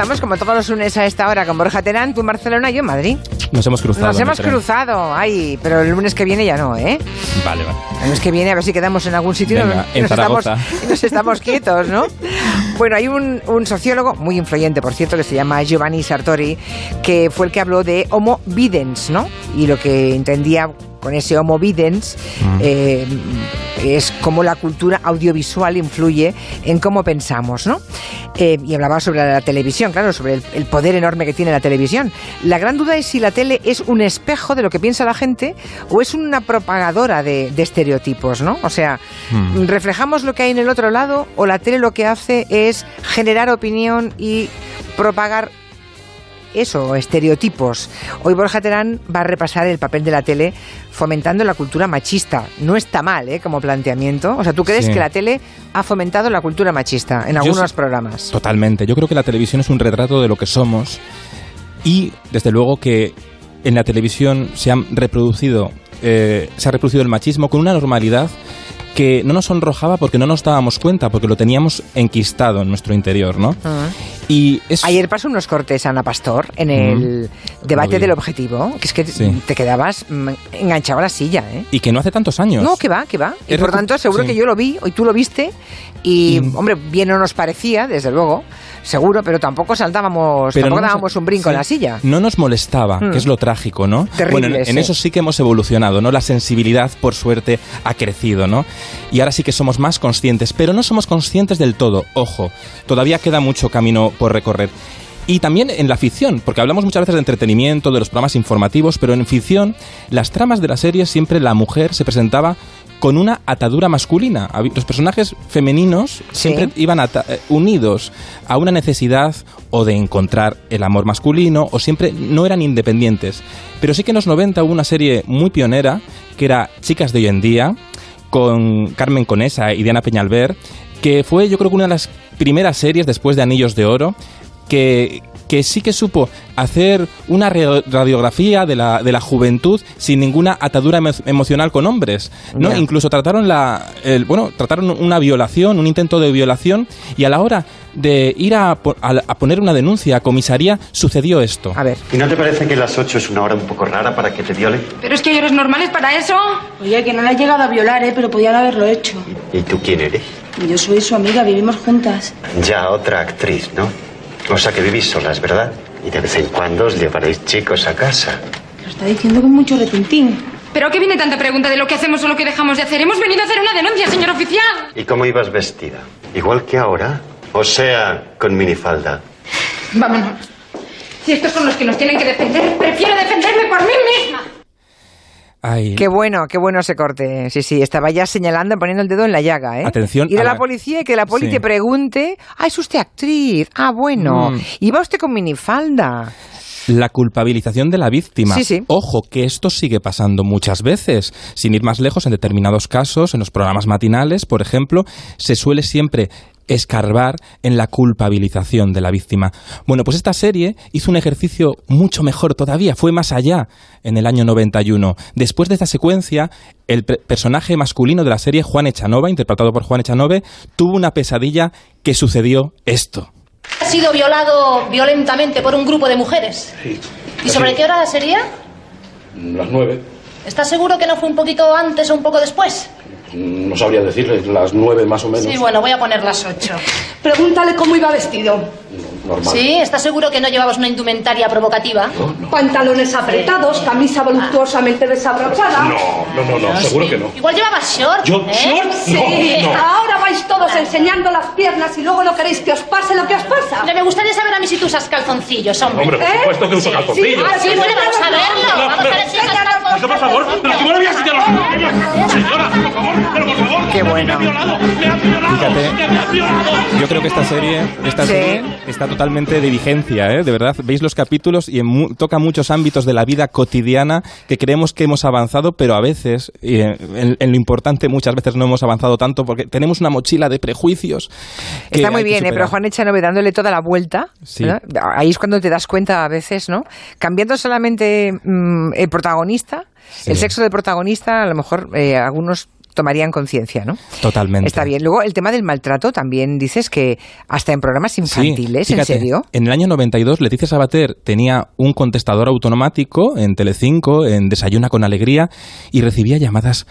estamos como todos los lunes a esta hora con Borja Terán, tú en Barcelona, yo en Madrid. Nos hemos cruzado. Nos hemos cruzado, ay, pero el lunes que viene ya no, ¿eh? Vale, vale. El lunes que viene a ver si quedamos en algún sitio Venga, y en nos, estamos, Zaragoza. y nos estamos quietos, ¿no? Bueno, hay un, un sociólogo muy influyente, por cierto, que se llama Giovanni Sartori, que fue el que habló de homo videns, ¿no? Y lo que entendía con ese homo videns Mm. eh, es cómo la cultura audiovisual influye en cómo pensamos, ¿no? Eh, y hablaba sobre la televisión, claro, sobre el, el poder enorme que tiene la televisión. La gran duda es si la tele es un espejo de lo que piensa la gente o es una propagadora de, de estereotipos, ¿no? O sea, Hmm. ¿reflejamos lo que hay en el otro lado o la tele lo que hace es generar opinión y propagar eso, estereotipos. Hoy Borja Terán va a repasar el papel de la tele fomentando la cultura machista. No está mal, ¿eh? Como planteamiento. O sea, ¿tú crees Sí. que la tele ha fomentado la cultura machista en algunos programas? Totalmente. Yo creo que la televisión es un retrato de lo que somos y, desde luego, que en la televisión se han reproducido, eh, se ha reproducido el machismo con una normalidad que no nos sonrojaba porque no nos dábamos cuenta, porque lo teníamos enquistado en nuestro interior, ¿no? Ah. Y es Ayer pasó unos cortes Ana Pastor en el debate del objetivo, que es que Sí. te quedabas mm, enganchado a la silla, ¿eh? y que no hace tantos años. No, que va, que va. Y por tanto, seguro sí. que yo lo vi, hoy tú lo viste, y, hombre, bien no nos parecía, desde luego, seguro, pero tampoco saltábamos, Pero tampoco no nos- dábamos un brinco sí. en la silla. No nos molestaba, Mm. que es lo trágico, ¿no? Terrible, bueno, en, en eso sí que hemos evolucionado, ¿no? La sensibilidad, por suerte, ha crecido, ¿no? Y ahora sí que somos más conscientes, pero no somos conscientes del todo, ojo, todavía queda mucho camino por recorrer. Y también en la ficción, porque hablamos muchas veces de entretenimiento, de los programas informativos, pero en ficción, las tramas de la serie siempre la mujer se presentaba con una atadura masculina. Los personajes femeninos Sí. siempre iban eh, unidos a una necesidad o de encontrar el amor masculino o siempre no eran independientes. Pero sí que en los 90 hubo una serie muy pionera que era Chicas de hoy en día con Carmen Conesa y Diana Peñalver que fue yo creo que una de las primeras series después de Anillos de Oro que, que sí que supo hacer una radiografía de la, de la juventud sin ninguna atadura emo- emocional con hombres. ¿no? Ya. Incluso trataron la el- bueno, trataron una violación, un intento de violación, y a la hora de ir a, a a poner una denuncia a comisaría, sucedió esto. A ver, ¿Y no te parece que las 8 es una hora un poco rara para que te violen? Pero es que hay horas normales para eso. Oye, que no la he llegado a violar, ¿eh? Pero podían haberlo hecho. ¿Y tú quién eres? Yo soy su amiga, vivimos juntas. Ya otra actriz, ¿no? O sea que vivís solas, ¿verdad? Y de vez en cuando os llevaréis chicos a casa. Lo está diciendo con mucho retintín. ¿Pero a qué viene tanta pregunta de lo que hacemos o lo que dejamos de hacer? Hemos venido a hacer una denuncia, señor oficial. ¿Y cómo ibas vestida? ¿Igual que ahora? O sea, con minifalda. Vámonos. Si estos son los que nos tienen que defender, prefiero defenderme por mí misma. Ay, qué bueno, qué bueno ese corte. Sí, sí, estaba ya señalando, poniendo el dedo en la llaga, ¿eh? Atención Ir a a la la- policía y que la poli Sí. te pregunte, ah, es usted actriz, ah, bueno, Mm. ¿iba usted con minifalda? La culpabilización de la víctima. Sí, sí. Ojo, que esto sigue pasando muchas veces. Sin ir más lejos, en determinados casos, en los programas matinales, por ejemplo, se suele siempre escarbar en la culpabilización de la víctima. Bueno, pues esta serie hizo un ejercicio mucho mejor todavía, fue más allá en el año 91. Después de esta secuencia, el pe- personaje masculino de la serie, Juan Echanova, interpretado por Juan Echanove, tuvo una pesadilla que sucedió esto. Ha sido violado violentamente por un grupo de mujeres. ¿Y sobre qué hora sería? Las nueve. ¿Estás seguro que no fue un poquito antes o un poco después? No sabría decirle, las nueve más o menos. Sí, bueno, voy a poner las ocho. Pregúntale cómo iba vestido. Normal. ¿Sí? ¿Estás seguro que no llevabas una indumentaria provocativa? Pantalones apretados, camisa voluptuosamente desabrochada. No, no, no, no, seguro que no. Igual llevabas short. ¿Yo? ¿eh? ¿Short? Sí, No, no. ahora vais todos enseñando las piernas y luego no queréis que os pase lo que os pasa. Me gustaría saber a mí si tú usas calzoncillos, hombre. Hombre, por ¿Eh? supuesto que uso Sí, calzoncillos. sí, Sí, bueno, vamos a verlo. No, Vamos a ver si usas calzoncillos. Pero, por favor, pero que me lo voy a enseñar los Señora, por favor, pero por favor. Qué bueno. Fíjate. Yo creo que esta serie, esta Sí. serie está totalmente de vigencia, ¿eh? de verdad. Veis los capítulos y en mu- toca muchos ámbitos de la vida cotidiana que creemos que hemos avanzado, pero a veces, y en, en- en lo importante, muchas veces no hemos avanzado tanto porque tenemos una mochila de prejuicios. Está muy bien, ¿eh? pero Juan Echanove dándole toda la vuelta. Sí. Ahí es cuando te das cuenta a veces, ¿no? Cambiando solamente mm, el protagonista, Sí. el sexo del protagonista, a lo mejor eh, algunos tomarían conciencia, ¿no? Totalmente. Está bien. Luego, el tema del maltrato también dices que hasta en programas Sí, infantiles, ¿en fíjate, serio? En el año 92, Leticia Sabater tenía un contestador automático en Telecinco, en Desayuna con Alegría, y recibía llamadas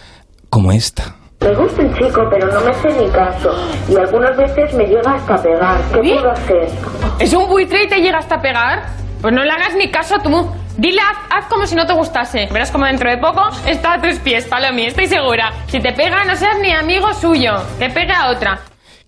como esta. Me gusta el chico, pero no me hace ni caso. Y algunas veces me llega hasta pegar. ¿Qué ¿Sí? puedo hacer? ¿Es un buitre y te llega hasta pegar? Pues no le hagas ni caso tú. Dile, haz, haz como si no te gustase. Verás como dentro de poco está a tus pies, Palomi, estoy segura. Si te pega, no seas ni amigo suyo. Que pegue a otra.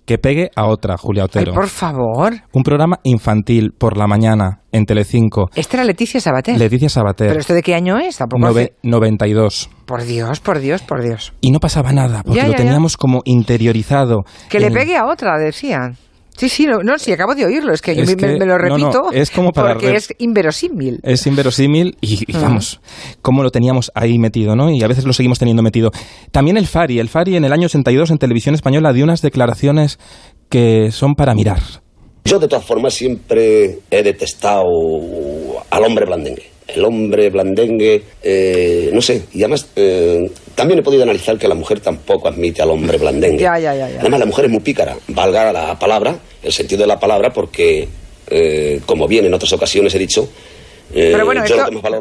Que pegue a otra, Julia Ay, Otero. por favor. Un programa infantil por la mañana en Telecinco. Esta era Leticia Sabater. Leticia Sabater. ¿Pero esto de qué año es? Tampoco nove- hace- 92. Por Dios, por Dios, por Dios. Y no pasaba nada, porque Ya, lo ya. teníamos como interiorizado. Que le pegue a otra, decían. Sí, sí, no, no, sí, acabo de oírlo. Es que yo Es me, que- me lo no, no, repito es como para porque re- es inverosímil. Es inverosímil y, y vamos, cómo lo teníamos ahí metido, ¿no? Y a veces lo seguimos teniendo metido. También el Fari. El Fari en el año 82 en televisión española dio unas declaraciones que son para mirar. Yo de todas formas siempre he detestado al hombre blandengue. El hombre blandengue, eh, no sé, y además eh, también he podido analizar que la mujer tampoco admite al hombre blandengue. Ya, ya, ya, ya. Además la mujer es muy pícara, valga la palabra, el sentido de la palabra, porque eh, como bien en otras ocasiones he dicho, eh, Pero bueno, esto,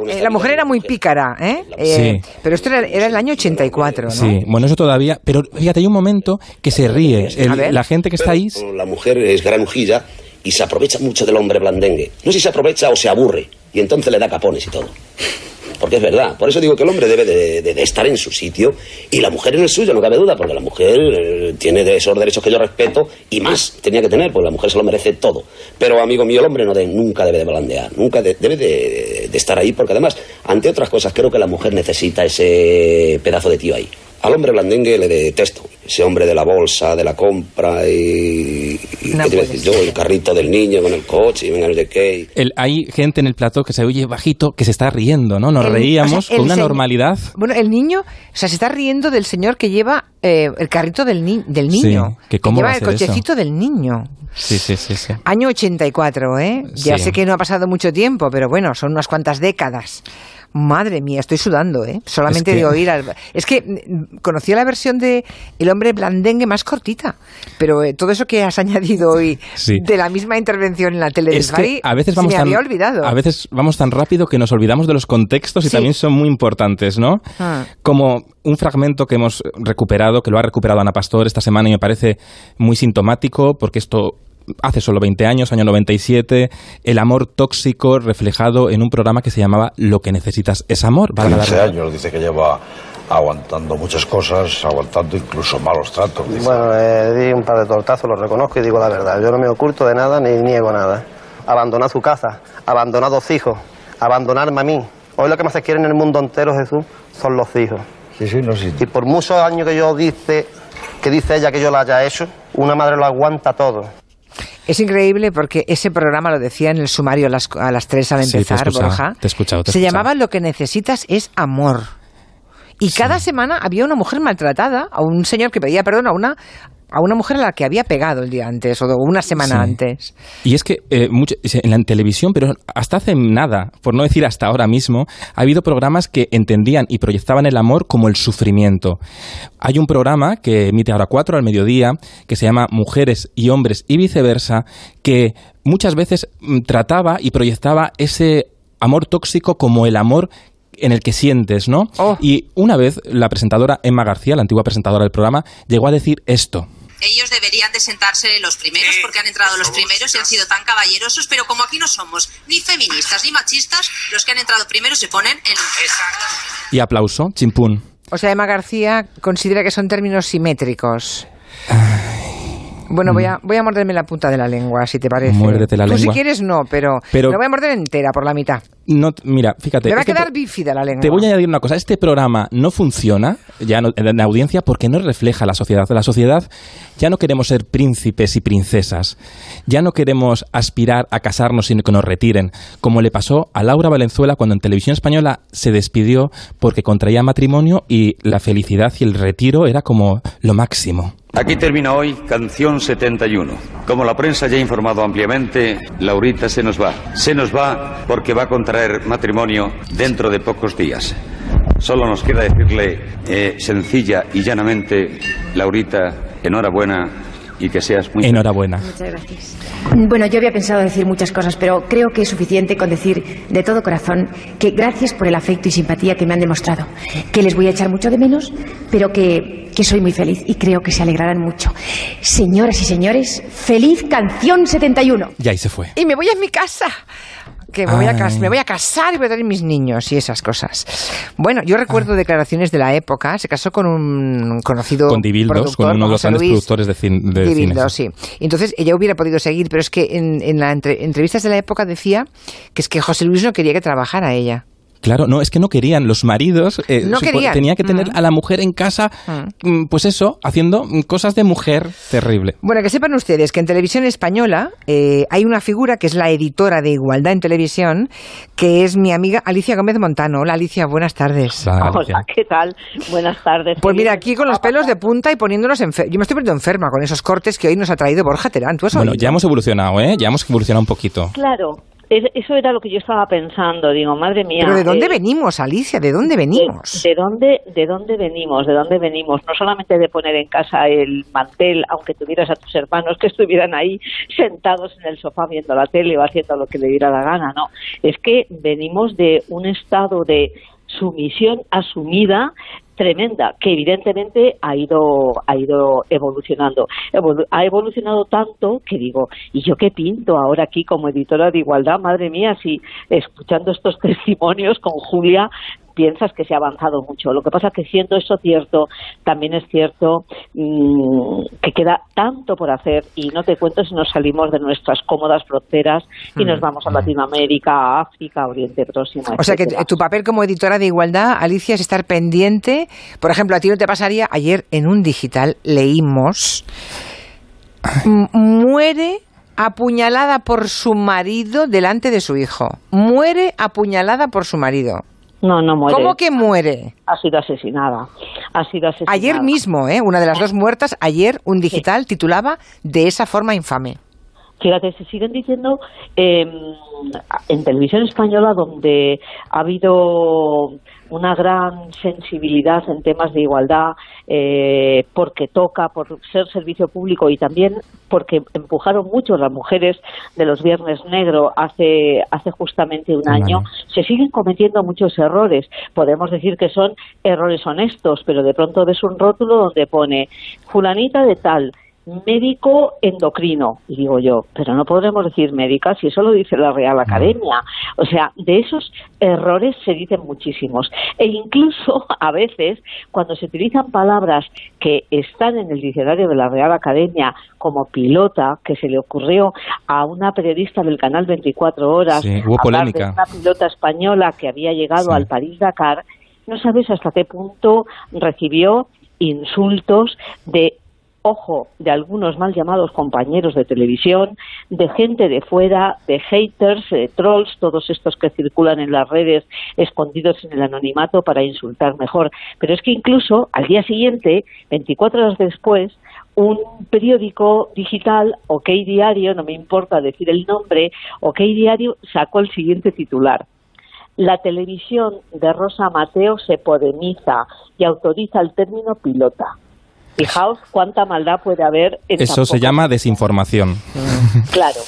eh, la mujer era muy pícara, ¿eh? Eh, Sí. Pero esto era, era el año 84, ¿no? Sí, bueno, eso todavía. Pero fíjate, hay un momento que se ríe. El- la gente que está ahí. La mujer es granujilla y se aprovecha mucho del hombre blandengue. No sé si se aprovecha o se aburre. Y entonces le da capones y todo. Porque es verdad. Por eso digo que el hombre debe de, estar en su sitio y la mujer en el suyo, no cabe duda, porque la mujer eh, tiene de esos derechos que yo respeto y más tenía que tener, porque la mujer se lo merece todo. Pero, amigo mío, el hombre no nunca debe de blandear, nunca de- debe de, de estar ahí, porque además, ante otras cosas, creo que la mujer necesita ese pedazo de tío ahí. Al hombre blandengue le detesto. Ese hombre de la bolsa, de la compra y... y No ¿Qué te iba a puede decir yo? El carrito del niño con el coche y venga no sé qué. el- hay gente en el plató que se oye bajito que se está riendo, ¿no? Nos El- reíamos o sea, el con una normalidad. Bueno, el niño, o sea, se está riendo del señor que lleva eh, el carrito del, ni- del niño. que cómo lleva va a el eso. cochecito del niño. Sí, sí, sí, sí. Año 84, ¿eh? Ya Sí. sé que no ha pasado mucho tiempo, pero bueno, son unas cuantas décadas. Madre mía, estoy sudando, ¿eh? Solamente Es que- de oír al... Es que mm, conocía la versión de El hombre blandengue más cortita, pero eh, todo eso que has añadido hoy Sí. de la misma intervención en la tele del Es que a veces se vamos me tan, había olvidado. a veces vamos tan rápido que nos olvidamos de los contextos y Sí. también son muy importantes, ¿no? Ah. Como un fragmento que hemos recuperado, que lo ha recuperado Ana Pastor esta semana y me parece muy sintomático porque esto hace solo 20 años, año 97, el amor tóxico reflejado en un programa que se llamaba Lo que necesitas es amor. valga la 15 redundancia. años, dice que lleva aguantando muchas cosas, aguantando incluso malos tratos. dice. Bueno, eh, di un par de tortazos, lo reconozco y digo la verdad. Yo no me oculto de nada ni niego nada. Abandonar su casa, abandonar dos hijos, abandonarme a mí. Hoy lo que más se quiere en el mundo entero, Jesús, son los hijos. Sí, sí, no, sí. Y por muchos años que yo dice, que dice ella que yo lo haya hecho, una madre lo aguanta todo. Es increíble porque ese programa lo decía en el sumario a las, a las 3 al Sí, te he empezar, Borja. te he Se llamaba Lo que necesitas es amor. Y cada semana había una mujer maltratada, a un señor que pedía perdón a una, a una mujer a la que había pegado el día antes o una semana Sí. antes. Y es que eh, mucho- en la televisión, pero hasta hace nada, por no decir hasta ahora mismo, ha habido programas que entendían y proyectaban el amor como el sufrimiento. Hay un programa que emite ahora 4 al mediodía, que se llama Mujeres y Hombres y viceversa, que muchas veces mm, trataba y proyectaba ese amor tóxico como el amor en el que sientes, ¿no? Oh. Y una vez la presentadora Emma García, la antigua presentadora del programa, llegó a decir esto. Ellos deberían de sentarse los primeros porque han entrado los primeros y han sido tan caballerosos, pero como aquí no somos ni feministas ni machistas, los que han entrado primero se ponen en... Y aplauso, chimpún. O sea, Emma García considera que son términos simétricos. Bueno, voy a, voy a morderme la punta de la lengua, si te parece. Muérdete la Tú lengua. si quieres no, pero, Pero- la voy a morder entera por la mitad. No, mira, fíjate. Me va a este quedar bífida la lengua. Te voy a añadir una cosa. Este programa no funciona ya no- en la audiencia porque no refleja la sociedad. La sociedad ya no queremos ser príncipes y princesas. Ya no queremos aspirar a casarnos sino que nos retiren. Como le pasó a Laura Valenzuela cuando en Televisión Española se despidió porque contraía matrimonio y la felicidad y el retiro era como lo máximo. Aquí termina hoy Canción 71. Como la prensa ya ha informado ampliamente, Laurita se nos va. Se nos va porque va a contraer matrimonio dentro de pocos días. Solo nos queda decirle eh, sencilla y llanamente, Laurita, enhorabuena y que seas muy... Enhorabuena. Muchas gracias. Bueno, yo había pensado decir muchas cosas, pero creo que es suficiente con decir de todo corazón que gracias por el afecto y simpatía que me han demostrado, que les voy a echar mucho de menos, pero que, que soy muy feliz y creo que se alegrarán mucho. Señoras y señores, feliz canción 71. Y ahí se fue. Y me voy a mi casa. Que me voy, a cas- Ay. me voy a casar y voy a tener mis niños y esas cosas. Bueno, yo recuerdo declaraciones de la época. Se casó con un conocido Con Dibildos, productor, con uno de los grandes Luis productores de, cin- de sí. Entonces ella hubiera podido seguir, pero es que en, en las entrevistas de la época decía que es que José Luis no quería que trabajara ella. Claro, no, es que no querían. Los maridos eh, No querían. tenía que tener Mm. a la mujer en casa, mm, pues eso, haciendo mm, cosas de mujer terrible. Bueno, que sepan ustedes que en televisión española eh, hay una figura que es la editora de Igualdad en Televisión, que es mi amiga Alicia Gómez Montano. Hola Alicia, buenas tardes. Hola, ¿qué tal? Buenas tardes. Pues mira, aquí con los pelos de punta y poniéndonos enfermos. Yo me estoy poniendo enferma con esos cortes que hoy nos ha traído Borja Terán. ¿Tú has Bueno, oído? ya hemos evolucionado, ¿eh? Ya hemos evolucionado un poquito. Claro, eso era lo que yo estaba pensando. Digo, madre mía. Pero ¿de dónde eh, venimos, Alicia? ¿De dónde venimos? De, de dónde, ¿De dónde venimos? ¿De dónde venimos? No solamente de poner en casa el mantel, aunque tuvieras a tus hermanos que estuvieran ahí sentados en el sofá viendo la tele o haciendo lo que le diera la gana, no. Es que venimos de un estado de sumisión asumida tremenda que evidentemente ha ido ha ido evolucionando. Evolu- ha evolucionado tanto que digo y yo qué pinto ahora aquí como editora de igualdad madre mía si escuchando estos testimonios con Julia piensas que se ha avanzado mucho lo que pasa que siendo eso cierto también es cierto mm, que queda tanto por hacer y no te cuento si nos salimos de nuestras cómodas fronteras y nos vamos a Latinoamérica a África a Oriente Próximo O sea que tu papel como editora de Igualdad, Alicia, es estar pendiente. Por ejemplo, a ti no te pasaría, ayer en un digital leímos, "M- muere apuñalada por su marido delante de su hijo. Muere apuñalada por su marido. No, no muere. ¿Cómo que muere? Ha sido asesinada. Ha sido asesinada. Ayer mismo, ¿eh? una de las dos muertas, ayer un digital titulaba De esa forma infame. Fíjate, se siguen diciendo eh, en televisión española donde ha habido una gran sensibilidad en temas de igualdad eh, porque toca, por ser servicio público y también porque empujaron mucho las mujeres de los Viernes Negro hace, hace justamente un año, se siguen cometiendo muchos errores. Podemos decir que son errores honestos, pero de pronto ves un rótulo donde pone fulanita de tal, médico endocrino. Y digo yo, pero no podremos decir médica si eso lo dice la Real Academia. O sea, de esos errores se dicen muchísimos. E incluso a veces, cuando se utilizan palabras que están en el diccionario de la Real Academia, como pilota, que se le ocurrió a una periodista del canal 24 Horas, Sí, hubo de una pilota española que había llegado Sí. al París-Dakar, no sabes hasta qué punto recibió insultos de ojo, de algunos mal llamados compañeros de televisión, de gente de fuera, de haters, de trolls, todos estos que circulan en las redes escondidos en el anonimato para insultar mejor. Pero es que incluso al día siguiente, 24 horas después, un periódico digital, OK Diario, no me importa decir el nombre, OK Diario sacó el siguiente titular. La televisión de Rosa Mateo se podemiza y autoriza el término pilota. Fijaos cuánta maldad puede haber en Eso se llama desinformación. Claro,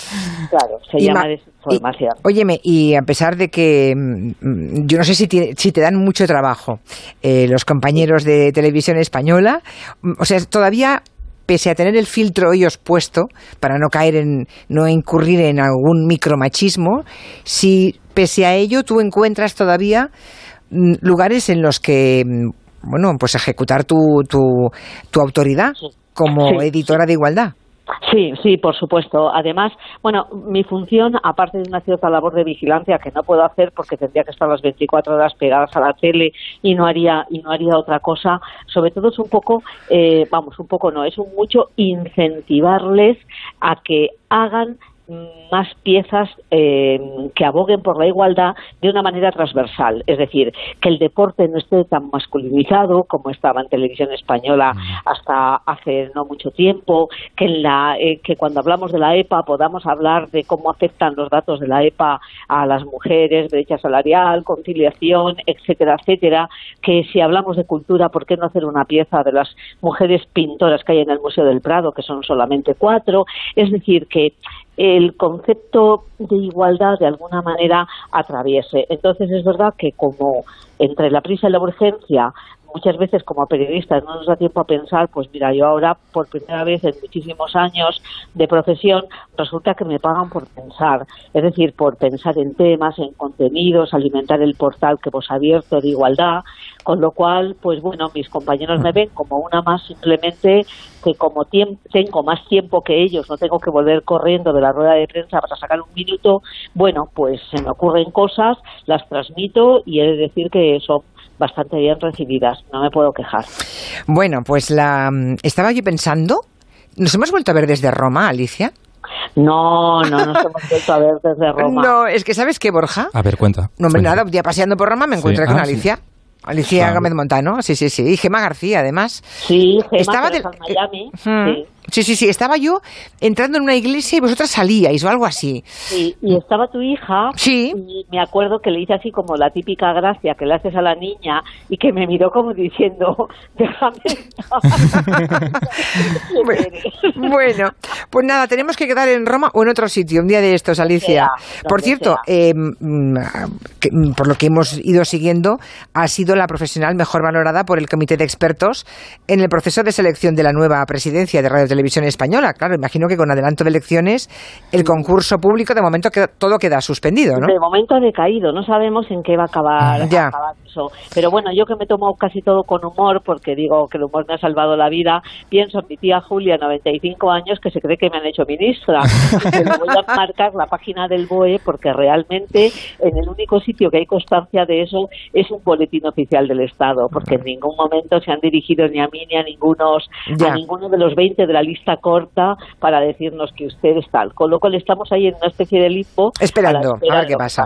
claro, se Y llama ma- desinformación. Óyeme, y a pesar de que mm, mm, yo no sé si, tiene- si te dan mucho trabajo eh, los compañeros de televisión española, mm, o sea, todavía pese a tener el filtro ellos puesto para no caer en no incurrir en algún micromachismo, si pese a ello tú encuentras todavía mm, lugares en los que mm, bueno, pues ejecutar tu, tu, tu autoridad como Sí. editora de igualdad. Sí, sí, por supuesto. Además, bueno, mi función, aparte de una cierta labor de vigilancia que no puedo hacer porque tendría que estar las 24 horas pegadas a la tele y no haría y no haría otra cosa, sobre todo es un poco, eh, vamos, un poco no, es un mucho incentivarles a que hagan más piezas eh, que aboguen por la igualdad de una manera transversal. Es decir, que el deporte no esté tan masculinizado como estaba en televisión española hasta hace no mucho tiempo, que, en la, eh, que cuando hablamos de la EPA podamos hablar de cómo afectan los datos de la EPA a las mujeres, brecha salarial, conciliación, etcétera, etcétera, que si hablamos de cultura, ¿por qué no hacer una pieza de las mujeres pintoras que hay en el Museo del Prado, que son solamente cuatro? Es decir, que el concepto de igualdad de alguna manera atraviese. Entonces es verdad que como entre la prisa y la urgencia muchas veces como periodistas no nos da tiempo a pensar, pues mira, yo ahora por primera vez en muchísimos años de profesión resulta que me pagan por pensar, es decir, por pensar en temas, en contenidos, alimentar el portal que hemos abierto de igualdad, con lo cual, pues bueno, mis compañeros me ven como una más simplemente que como tengo más tiempo que ellos, no tengo que volver corriendo de la rueda de prensa para sacar un minuto, bueno, pues se me ocurren cosas, las transmito y he de decir que son bastante bien recibidas, no me puedo quejar. Bueno, pues la estaba yo pensando, ¿nos hemos vuelto a ver desde Roma, Alicia? No, no nos hemos vuelto a ver desde Roma. No, es que ¿sabes qué, Borja? A ver, cuenta. No, hombre, nada, un día paseando por Roma me encontré Sí. con Ah, sí. Alicia. Alicia Ah. Gómez Montano, sí, sí, sí. Y Gema García, además. Sí, Gema, Estaba del- en Miami. Mm. sí. Sí, sí, sí. Estaba yo entrando en una iglesia y vosotras salíais o algo así. Sí, y estaba tu hija. Sí. Y me acuerdo que le hice así como la típica gracia que le haces a la niña y que me miró como diciendo, déjame. Bueno, pues nada, tenemos que quedar en Roma o en otro sitio, un día de estos, Alicia. Sea, por cierto, eh, mm, mm, por lo que hemos ido siguiendo, ha sido la profesional mejor valorada por el Comité de Expertos en el proceso de selección de la nueva presidencia de Radio Televisión Española. Claro, imagino que con adelanto de elecciones, el concurso público de momento queda- todo queda suspendido, ¿no? De momento ha decaído, no sabemos en qué va a acabar, Ya. a acabar eso. Pero bueno, yo que me tomo casi todo con humor, porque digo que el humor me ha salvado la vida, pienso en mi tía Julia, 95 años, que se cree que me han hecho ministra. Y que le voy a marcar la página del BOE, porque realmente en el único sitio que hay constancia de eso es un boletín oficial del Estado, porque en ningún momento se han dirigido ni a mí ni a ningunos, Ya. a ninguno de los 20 de la lista corta para decirnos que usted es tal. Con lo cual estamos ahí en una especie de limbo. Esperando, a ver qué pasa.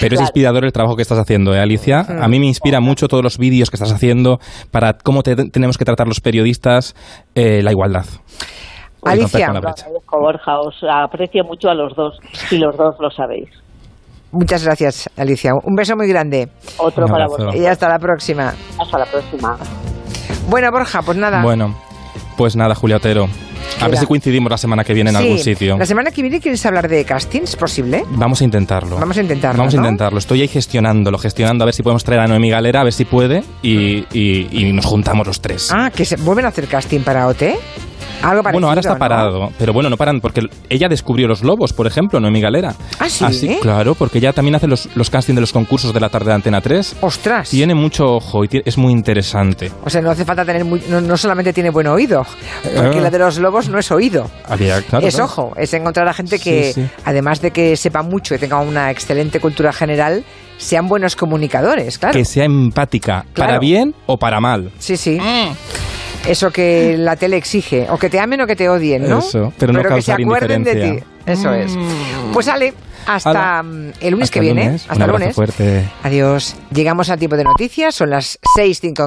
Pero es inspirador el trabajo que estás haciendo, ¿eh, Alicia? Mm. A mí me inspira mucho todos los vídeos que estás haciendo para cómo te- tenemos que tratar los periodistas eh, la igualdad. Alicia. agradezco, Borja, os aprecio mucho a los dos, y los dos lo sabéis. Muchas gracias, Alicia. Un beso muy grande. Otro para vosotros. Y hasta la próxima. Hasta la próxima. Bueno, Borja, pues nada. Bueno, pues nada, Julia Otero. A ver si coincidimos la semana que viene en Sí, algún sitio. La semana que viene quieres hablar de castings, ¿posible? Vamos a intentarlo. Vamos a intentarlo, Vamos a ¿no? intentarlo. Estoy ahí gestionándolo, gestionando a ver si podemos traer a Noemí Galera, a ver si puede, y, y- y nos juntamos los tres. Ah, que se vuelven a hacer casting para OT. Algo parecido, bueno, ahora está ¿no? parado, pero bueno, no paran porque ella descubrió los lobos, por ejemplo, Noemí Galera. ¿Ah, sí? Así, claro, porque ella también hace los, los castings de los concursos de la tarde de Antena 3. ¡Ostras! Tiene mucho ojo y es muy interesante. O sea, no hace falta tener muy, no, no solamente tiene buen oído, porque Ah. la de los lobos no es oído. Había- claro, es claro. ojo, es encontrar a gente que, Sí, sí. además de que sepa mucho y tenga una excelente cultura general, sean buenos comunicadores, claro. Que sea empática, Claro. para bien o para mal. Sí, sí. Eso que la tele exige, o que te amen o que te odien, ¿no? Eso, pero no que se acuerden de ti. Eso es. Pues sale, hasta mm, el lunes Hasta que el viene. lunes. Un Hasta el abrazo lunes. fuerte. Adiós. Llegamos a tiempo de noticias, son las 6, 5